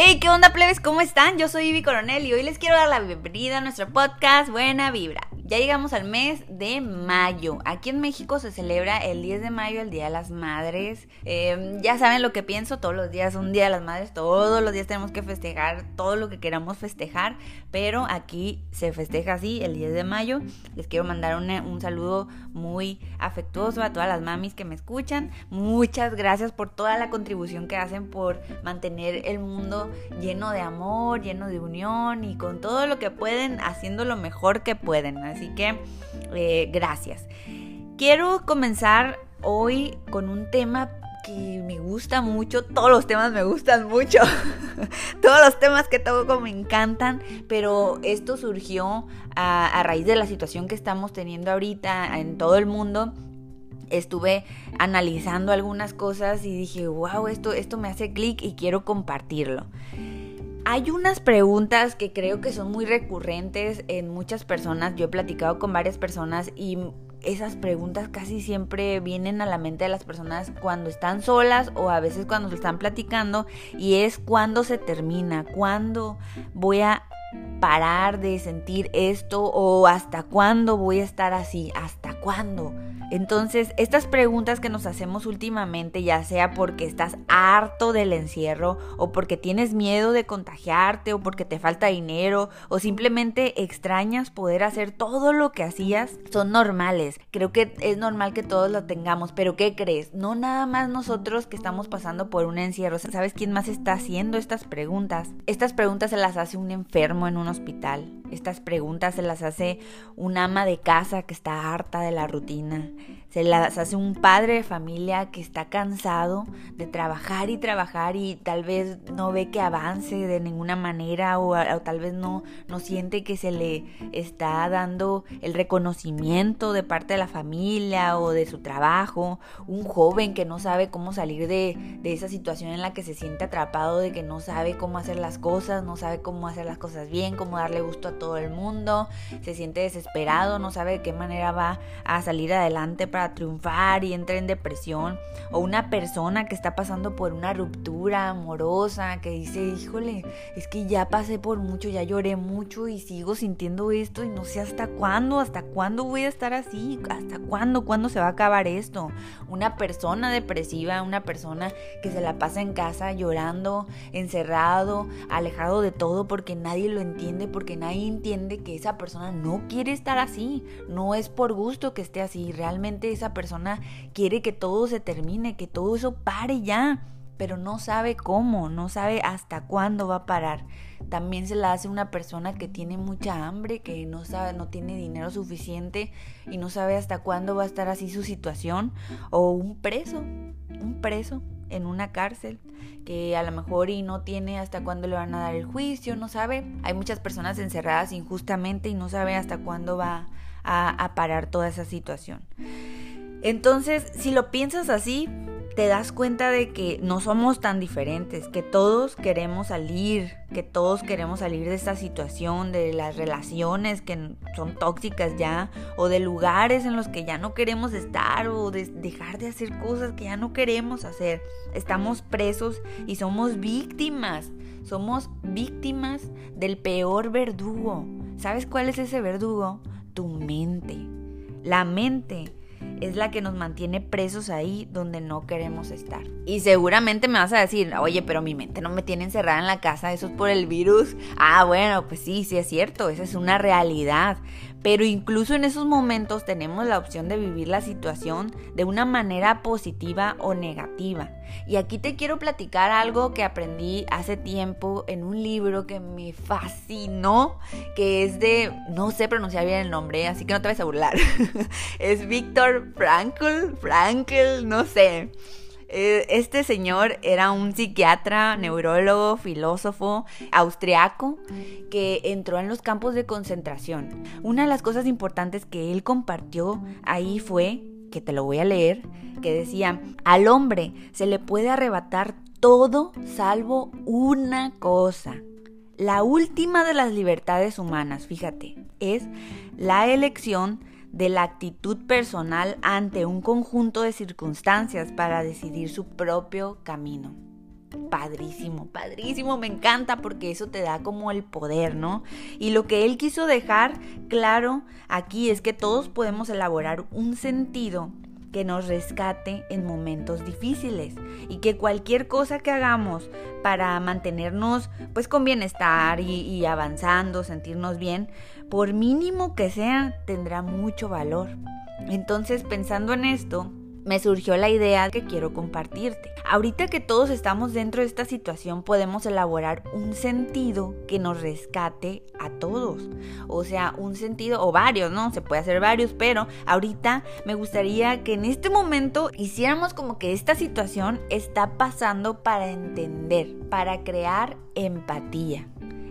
Hey, ¿qué onda, plebes? ¿Cómo están? Yo soy Ivy Coronel y hoy les quiero dar la bienvenida a nuestro podcast Buena Vibra. Ya llegamos al mes de mayo. Aquí en México se celebra el 10 de mayo, el Día de las Madres. Em, ya saben lo que pienso, todos los días un Día de las Madres, todos los días tenemos que festejar todo lo que queramos festejar, pero aquí se festeja así, el 10 de mayo. Les quiero mandar un saludo muy afectuoso a todas las mamis que me escuchan. Muchas gracias por toda la contribución que hacen por mantener el mundo lleno de amor, lleno de unión y con todo lo que pueden, haciendo lo mejor que pueden. Así que eh, gracias. Quiero comenzar hoy con un tema que me gusta mucho, todos los temas me gustan mucho, todos los temas que toco me encantan, pero esto surgió a, raíz de la situación que estamos teniendo ahorita en todo el mundo estuve analizando algunas cosas y dije, wow, esto, esto me hace clic y quiero compartirlo. Hay unas preguntas que creo que son muy recurrentes en muchas personas. Yo he platicado con varias personas y esas preguntas casi siempre vienen a la mente de las personas cuando están solas o a veces cuando se están platicando y es cuándo se termina, cuándo voy a parar de sentir esto o hasta cuándo voy a estar así, hasta cuándo. Entonces, estas preguntas que nos hacemos últimamente, ya sea porque estás harto del encierro o porque tienes miedo de contagiarte o porque te falta dinero o simplemente extrañas poder hacer todo lo que hacías, son normales. Creo que es normal que todos lo tengamos, pero ¿qué crees? No nada más nosotros que estamos pasando por un encierro. ¿Sabes quién más está haciendo estas preguntas? Estas preguntas se las hace un enfermo en un hospital. Estas preguntas se las hace un ama de casa que está harta de la rutina. Se las hace un padre de familia que está cansado de trabajar y trabajar y tal vez no ve que avance de ninguna manera o, tal vez no, no siente que se le está dando el reconocimiento de parte de la familia o de su trabajo. Un joven que no sabe cómo salir de, de esa situación en la que se siente atrapado, de que no sabe cómo hacer las cosas, no sabe cómo hacer las cosas bien, cómo darle gusto a todo el mundo, se siente desesperado, no sabe de qué manera va a salir adelante para triunfar y entra en depresión, o una persona que está pasando por una ruptura amorosa, que dice, híjole, es que ya pasé por mucho, ya lloré mucho y sigo sintiendo esto y no sé hasta cuándo, hasta cuándo voy a estar así, hasta cuándo, cuándo se va a acabar esto. Una persona depresiva, una persona que se la pasa en casa llorando, encerrado, alejado de todo porque nadie lo entiende, porque nadie entiende que esa persona no quiere estar así, no es por gusto que esté así, realmente esa persona quiere que todo se termine, que todo eso pare ya, pero no sabe cómo, no sabe hasta cuándo va a parar. También se la hace una persona que tiene mucha hambre, que no sabe, no tiene dinero suficiente y no sabe hasta cuándo va a estar así su situación, o un preso, un preso en una cárcel que a lo mejor y no tiene hasta cuándo le van a dar el juicio, no sabe. Hay muchas personas encerradas injustamente y no sabe hasta cuándo va a, a parar toda esa situación. Entonces, si lo piensas así, te das cuenta de que no somos tan diferentes, que todos queremos salir, que todos queremos salir de esta situación, de las relaciones que son tóxicas ya, o de lugares en los que ya no queremos estar, o de dejar de hacer cosas que ya no queremos hacer. Estamos presos y somos víctimas, somos víctimas del peor verdugo. ¿Sabes cuál es ese verdugo? Tu mente. La mente es la que nos mantiene presos ahí donde no queremos estar. Y seguramente me vas a decir, oye, pero mi mente no me tiene encerrada en la casa, eso es por el virus. Ah, bueno, pues sí, sí es cierto, esa es una realidad. Pero incluso en esos momentos tenemos la opción de vivir la situación de una manera positiva o negativa. Y aquí te quiero platicar algo que aprendí hace tiempo en un libro que me fascinó, que es de, no sé pronunciar bien el nombre, así que no te vas a burlar. es Víctor Frankl, Frankl, no sé. Eh, este señor era un psiquiatra, neurólogo, filósofo austriaco que entró en los campos de concentración. Una de las cosas importantes que él compartió ahí fue, que te lo voy a leer, que decía, al hombre se le puede arrebatar todo salvo una cosa. La última de las libertades humanas, fíjate, es la elección de la actitud personal ante un conjunto de circunstancias para decidir su propio camino. Padrísimo, padrísimo, me encanta porque eso te da como el poder, ¿no? Y lo que él quiso dejar claro aquí es que todos podemos elaborar un sentido que nos rescate en momentos difíciles y que cualquier cosa que hagamos para mantenernos pues con bienestar y, y, avanzando, sentirnos bien, por mínimo que sea, tendrá mucho valor. Entonces pensando en esto, me surgió la idea que quiero compartirte. Ahorita que todos estamos dentro de esta situación podemos elaborar un sentido que nos rescate a todos. O sea, un sentido o varios, ¿no? Se puede hacer varios, pero ahorita me gustaría que en este momento hiciéramos como que esta situación está pasando para entender, para crear empatía.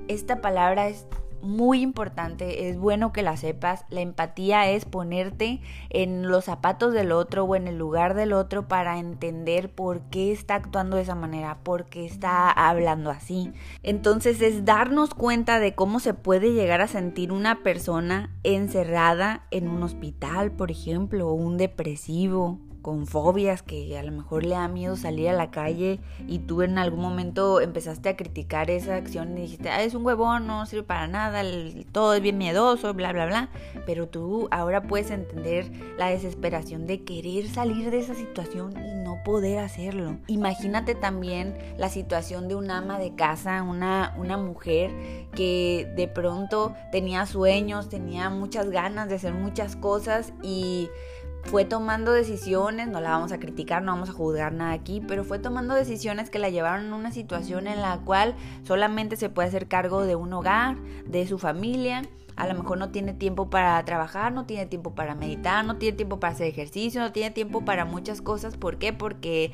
Esta palabra es muy importante, es bueno que la sepas. La empatía es ponerte en los zapatos del otro o en el lugar del otro para entender por qué está actuando de esa manera, por qué está hablando así. Entonces es darnos cuenta de cómo se puede llegar a sentir una persona encerrada en un hospital, por ejemplo, o un depresivo con fobias, que a lo mejor le da miedo salir a la calle y tú en algún momento empezaste a criticar esa acción y dijiste, ah, es un huevón, no sirve para nada, todo es bien miedoso, bla, bla, bla. Pero tú ahora puedes entender la desesperación de querer salir de esa situación y no poder hacerlo. Imagínate también la situación de un ama de casa, una, una mujer que de pronto tenía sueños, tenía muchas ganas de hacer muchas cosas y fue tomando decisiones, no la vamos a criticar, no vamos a juzgar nada aquí, pero fue tomando decisiones que la llevaron a una situación en la cual solamente se puede hacer cargo de un hogar, de su familia. A lo mejor no tiene tiempo para trabajar, no tiene tiempo para meditar, no tiene tiempo para hacer ejercicio, no tiene tiempo para muchas cosas. ¿Por qué? Porque,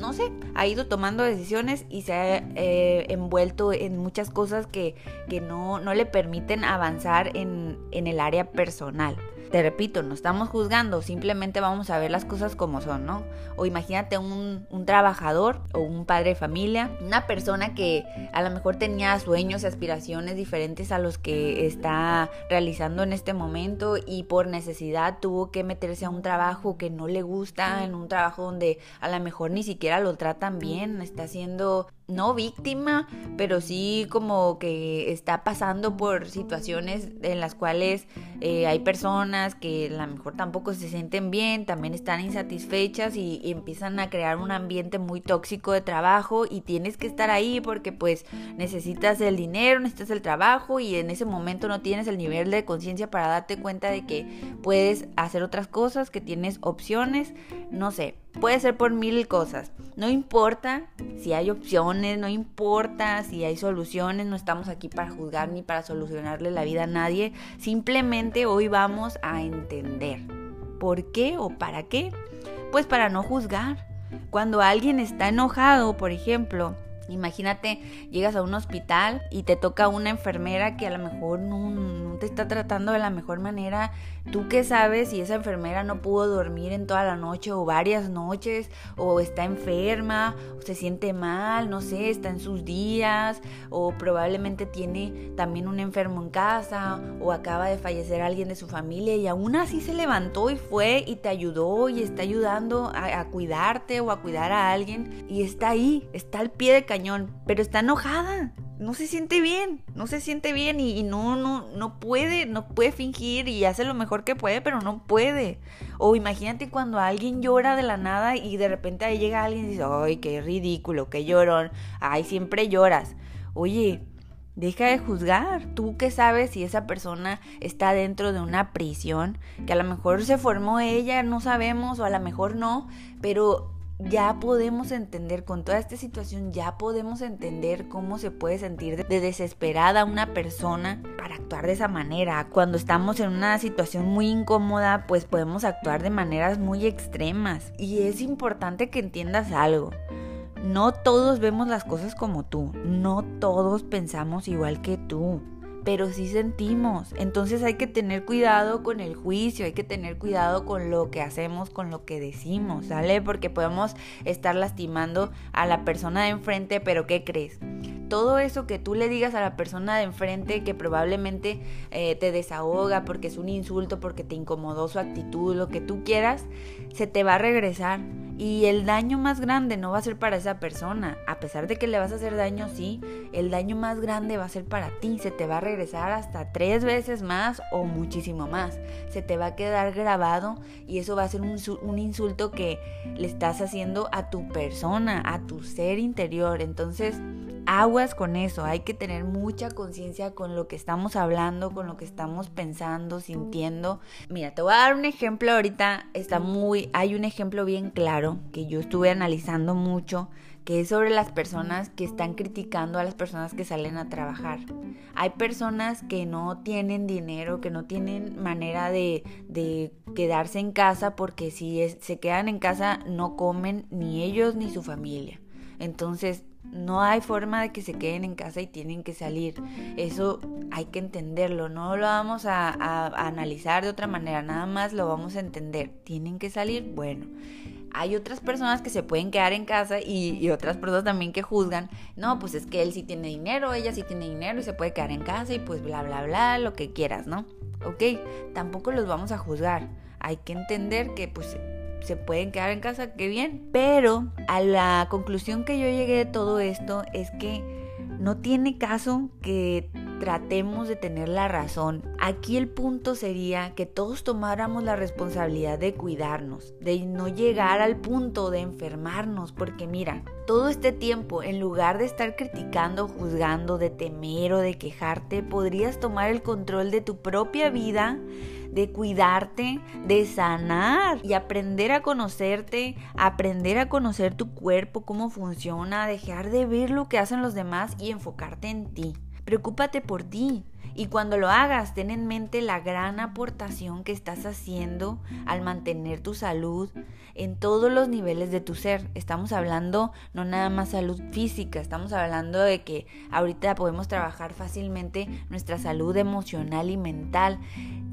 no sé, ha ido tomando decisiones y se ha eh, envuelto en muchas cosas que, que no, no, le permiten avanzar en, en el área personal. Te repito, no estamos juzgando, simplemente vamos a ver las cosas como son, ¿no? O imagínate un, un trabajador o un padre de familia, una persona que a lo mejor tenía sueños y aspiraciones diferentes a los que está realizando en este momento y por necesidad tuvo que meterse a un trabajo que no le gusta, en un trabajo donde a lo mejor ni siquiera lo tratan bien, está haciendo no víctima, pero sí como que está pasando por situaciones en las cuales eh, hay personas que a lo mejor tampoco se sienten bien, también están insatisfechas y, y, empiezan a crear un ambiente muy tóxico de trabajo y tienes que estar ahí porque pues necesitas el dinero, necesitas el trabajo y en ese momento no tienes el nivel de conciencia para darte cuenta de que puedes hacer otras cosas, que tienes opciones, no sé, puede ser por mil cosas. No importa si hay opciones, no importa si hay soluciones, no estamos aquí para juzgar ni para solucionarle la vida a nadie. Simplemente hoy vamos a entender. ¿Por qué o para qué? Pues para no juzgar. Cuando alguien está enojado, por ejemplo, Imagínate, llegas a un hospital y te toca una enfermera que a lo mejor no, te está tratando de la mejor manera. ¿Tú qué sabes si esa enfermera no pudo dormir en toda la noche o varias noches o está enferma o se siente mal, no sé, está en sus días o probablemente tiene también un enfermo en casa o acaba de fallecer alguien de su familia y aún así se levantó y fue y te ayudó y está ayudando a, cuidarte o a cuidar a alguien y está ahí, está al pie de cañón, pero está enojada. No se siente bien, no se siente bien y, no, no, no puede, no puede fingir y hace lo mejor que puede, pero no puede. O imagínate cuando alguien llora de la nada y de repente ahí llega alguien y dice, ay, qué ridículo, qué llorón, ay, siempre lloras. Oye, Deja de juzgar. Tú que sabes si esa persona está dentro de una prisión, que a lo mejor se formó ella, no sabemos, o a lo mejor no, pero ya podemos entender, con toda esta situación, ya podemos entender cómo se puede sentir de desesperada una persona para actuar de esa manera. Cuando estamos en una situación muy incómoda, pues podemos actuar de maneras muy extremas. Y es importante que entiendas algo. No todos vemos las cosas como tú, no todos pensamos igual que tú pero sí sentimos. Entonces hay que tener cuidado con el juicio, hay que tener cuidado con lo que hacemos, con lo que decimos, ¿sale? Porque podemos estar lastimando a la persona de enfrente, pero ¿qué crees? Todo eso que tú le digas a la persona de enfrente que probablemente eh, te desahoga porque es un insulto, porque te incomodó su actitud, lo que tú quieras, se te va a regresar. Y el daño más grande no va a ser para esa persona. A pesar de que le vas a hacer daño, sí, el daño más grande va a ser para ti. Se te va a regresar hasta tres veces más o muchísimo más. Se te va a quedar grabado y eso va a ser un, un insulto que le estás haciendo a tu persona, a tu ser interior. Entonces, aguas con eso, hay que tener mucha conciencia con lo que estamos hablando, con lo que estamos pensando, sintiendo. Mira, te voy a dar un ejemplo ahorita, está muy, hay un ejemplo bien claro que yo estuve analizando mucho, que es sobre las personas que están criticando a las personas que salen a trabajar. Hay personas que no tienen dinero, que no tienen manera de, de quedarse en casa porque si se quedan en casa no comen ni ellos ni su familia. Entonces no hay forma de que se queden en casa y tienen que salir. Eso hay que entenderlo. No lo vamos a, analizar de otra manera. Nada más lo vamos a entender. Tienen que salir. Bueno. Hay otras personas que se pueden quedar en casa y, y, otras personas también que juzgan, no, pues es que él sí tiene dinero, ella sí tiene dinero y se puede quedar en casa y pues bla, bla, bla, lo que quieras, ¿no? Ok, tampoco los vamos a juzgar. Hay que entender que pues se pueden quedar en casa, qué bien. Pero a la conclusión que yo llegué de todo esto es que no tiene caso que tratemos de tener la razón. Aquí el punto sería que todos tomáramos la responsabilidad de cuidarnos, de no llegar al punto de enfermarnos, porque mira, todo este tiempo, en lugar de estar criticando, juzgando, de temer o de quejarte, podrías tomar el control de tu propia vida de cuidarte, de sanar y aprender a conocerte, aprender a conocer tu cuerpo, cómo funciona, dejar de ver lo que hacen los demás y enfocarte en ti. Preocúpate por ti. Y cuando lo hagas, ten en mente la gran aportación que estás haciendo al mantener tu salud en todos los niveles de tu ser. Estamos hablando no nada más salud física, estamos hablando de que ahorita podemos trabajar fácilmente nuestra salud emocional y mental.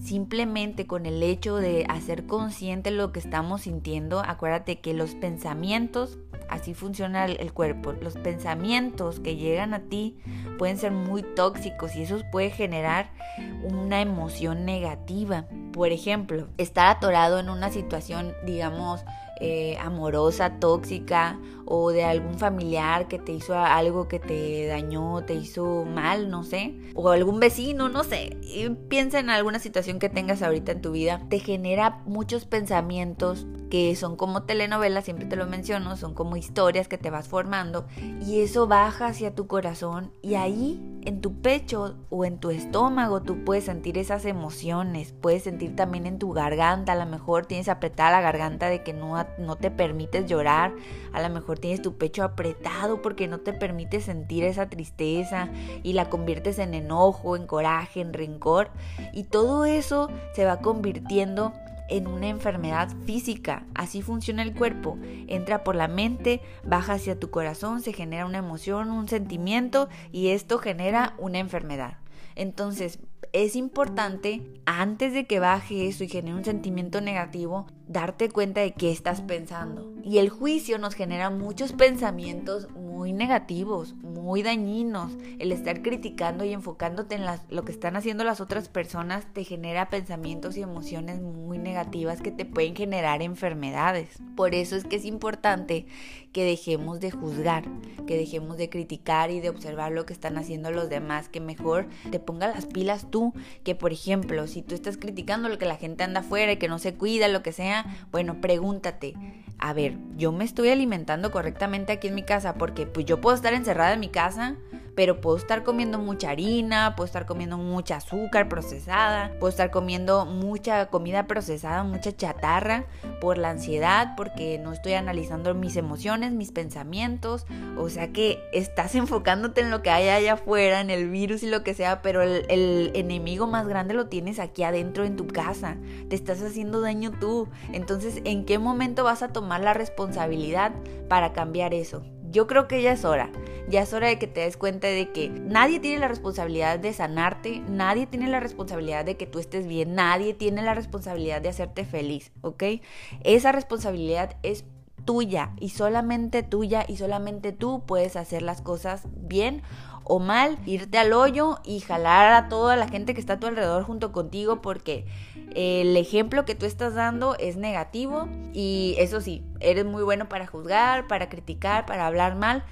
Simplemente con el hecho de hacer consciente lo que estamos sintiendo, acuérdate que los pensamientos Así funciona el, cuerpo. Los pensamientos que llegan a ti pueden ser muy tóxicos y eso puede generar una emoción negativa. Por ejemplo, estar atorado en una situación, digamos, eh, amorosa, tóxica o de algún familiar que te hizo algo que te dañó, te hizo mal, no sé, o algún vecino, no sé. piensa en alguna situación que tengas ahorita en tu vida, te genera muchos pensamientos que son como telenovelas, siempre te lo menciono, son como historias que te vas formando y eso baja hacia tu corazón y ahí en tu pecho o en tu estómago tú puedes sentir esas emociones, puedes sentir también en tu garganta, a lo mejor tienes apretada la garganta de que no, no te permites llorar, a lo mejor tienes tu pecho apretado porque no te permite sentir esa tristeza y la conviertes en enojo, en coraje, en rencor y todo eso se va convirtiendo en una enfermedad física. Así funciona el cuerpo. Entra por la mente, baja hacia tu corazón, se genera una emoción, un sentimiento y esto genera una enfermedad. Entonces, es importante, antes de que baje eso y genere un sentimiento negativo, darte cuenta de qué estás pensando. Y el juicio nos genera muchos pensamientos muy negativos, muy dañinos. El estar criticando y enfocándote en lo que están haciendo las otras personas te genera pensamientos y emociones muy negativas que te pueden generar enfermedades. Por eso es que es importante que dejemos de juzgar, que dejemos de criticar y de observar lo que están haciendo los demás, que mejor te pongas las pilas tú, que por ejemplo, si tú estás criticando lo que la gente anda afuera y que no se cuida, lo que sea, bueno, pregúntate, a ver, yo me estoy alimentando correctamente aquí en mi casa porque pues yo puedo estar encerrada en mi casa, pero puedo estar comiendo mucha harina, puedo estar comiendo mucha azúcar procesada, puedo estar comiendo mucha comida procesada, mucha chatarra por la ansiedad, porque no estoy analizando mis emociones, mis pensamientos, o sea que estás enfocándote en lo que hay allá afuera, en el virus y lo que sea, pero el, enemigo más grande lo tienes aquí adentro en tu casa, te estás haciendo daño tú, entonces ¿en qué momento vas a tomar la responsabilidad para cambiar eso? Yo creo que ya es hora. Ya es hora de que te des cuenta de que nadie tiene la responsabilidad de sanarte, nadie tiene la responsabilidad de que tú estés bien, nadie tiene la responsabilidad de hacerte feliz, ¿ok? Esa responsabilidad es tuya y solamente tuya y solamente tú puedes hacer las cosas bien o mal, irte al hoyo y jalar a toda la gente que está a tu alrededor junto contigo porque el ejemplo que tú estás dando es negativo y eso sí, eres muy bueno para juzgar, para criticar, para hablar mal,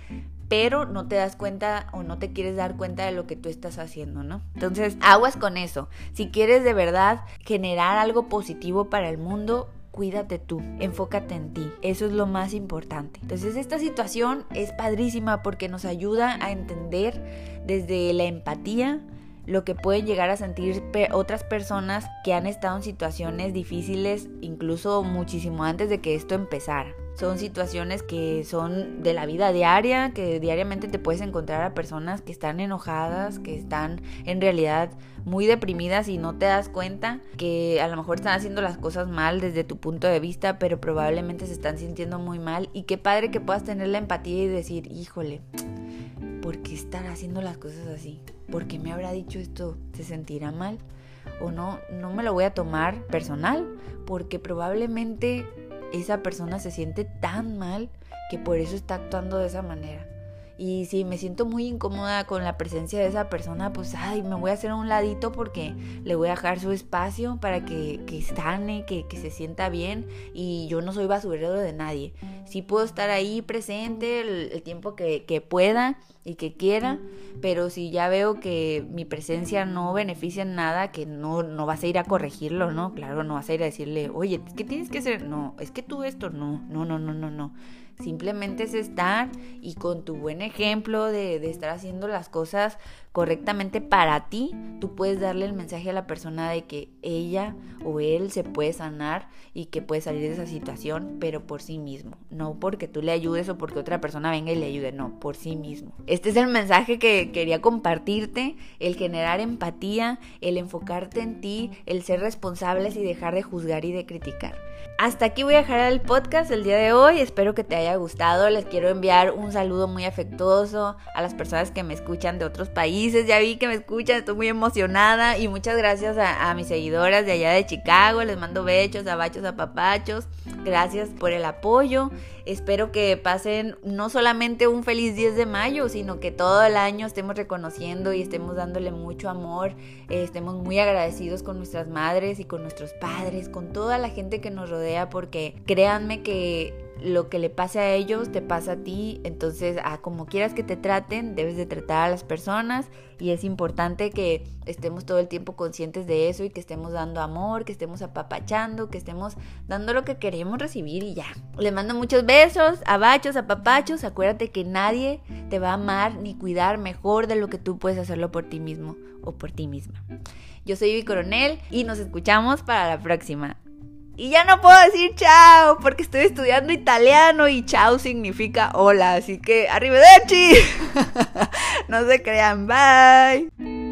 pero no te das cuenta o no te quieres dar cuenta de lo que tú estás haciendo, ¿no? Entonces, aguas con eso. Si quieres de verdad generar algo positivo para el mundo, cuídate tú, enfócate en ti, eso es lo más importante. Entonces esta situación es padrísima porque nos ayuda a entender desde la empatía lo que pueden llegar a sentir otras personas que han estado en situaciones difíciles incluso muchísimo antes de que esto empezara. Son situaciones que son de la vida diaria, que diariamente te puedes encontrar a personas que están enojadas, que están en realidad muy deprimidas y no te das cuenta que a lo mejor están haciendo las cosas mal desde tu punto de vista, pero probablemente se están sintiendo muy mal. Y qué padre que puedas tener la empatía y decir, híjole, ¿por qué estar haciendo las cosas así? ¿Por qué me habrá dicho esto? ¿Se sentirá mal? O no, no me lo voy a tomar personal, porque probablemente esa persona se siente tan mal que por eso está actuando de esa manera. Y si me siento muy incómoda con la presencia de esa persona, pues ay, me voy a hacer a un ladito porque le voy a dejar su espacio para que, que estane, que, que, se sienta bien. Y yo no soy basurero de nadie. Sí puedo estar ahí presente el, tiempo que, que, pueda y que quiera, pero si ya veo que mi presencia no beneficia en nada, que no, no vas a ir a corregirlo, ¿no? Claro, no vas a ir a decirle, oye, ¿qué tienes que hacer? No, es que tú esto, no, no, no, no, no, no. Simplemente es estar y con tu buen ejemplo de, de, estar haciendo las cosas correctamente para ti, tú puedes darle el mensaje a la persona de que ella o él se puede sanar y que puede salir de esa situación, pero por sí mismo. No porque tú le ayudes o porque otra persona venga y le ayude, no, por sí mismo. Este es el mensaje que quería compartirte, el generar empatía, el enfocarte en ti, el ser responsables y dejar de juzgar y de criticar. Hasta aquí voy a dejar el podcast el día de hoy. Espero que te haya gustado. Les quiero enviar un saludo muy afectuoso a las personas que me escuchan de otros países. Ya vi que me escuchan, estoy muy emocionada. Y muchas gracias a, a mis seguidoras de allá de Chicago. Les mando bechos, abachos, apapachos. Gracias por el apoyo. Espero que pasen no solamente un feliz 10 de mayo, sino que todo el año estemos reconociendo y estemos dándole mucho amor, eh, estemos muy agradecidos con nuestras madres y con nuestros padres, con toda la gente que nos rodea, porque créanme que lo que le pase a ellos te pasa a ti, entonces a como quieras que te traten, debes de tratar a las personas y es importante que estemos todo el tiempo conscientes de eso y que estemos dando amor, que estemos apapachando, que estemos dando lo que queremos recibir y ya. Les mando muchos besos, abachos, apapachos, acuérdate que nadie te va a amar ni cuidar mejor de lo que tú puedes hacerlo por ti mismo o por ti misma. Yo soy Ivy Coronel y nos escuchamos para la próxima. Y ya no puedo decir chao porque estoy estudiando italiano y chao significa hola. Así que arrivederci. no se crean, bye.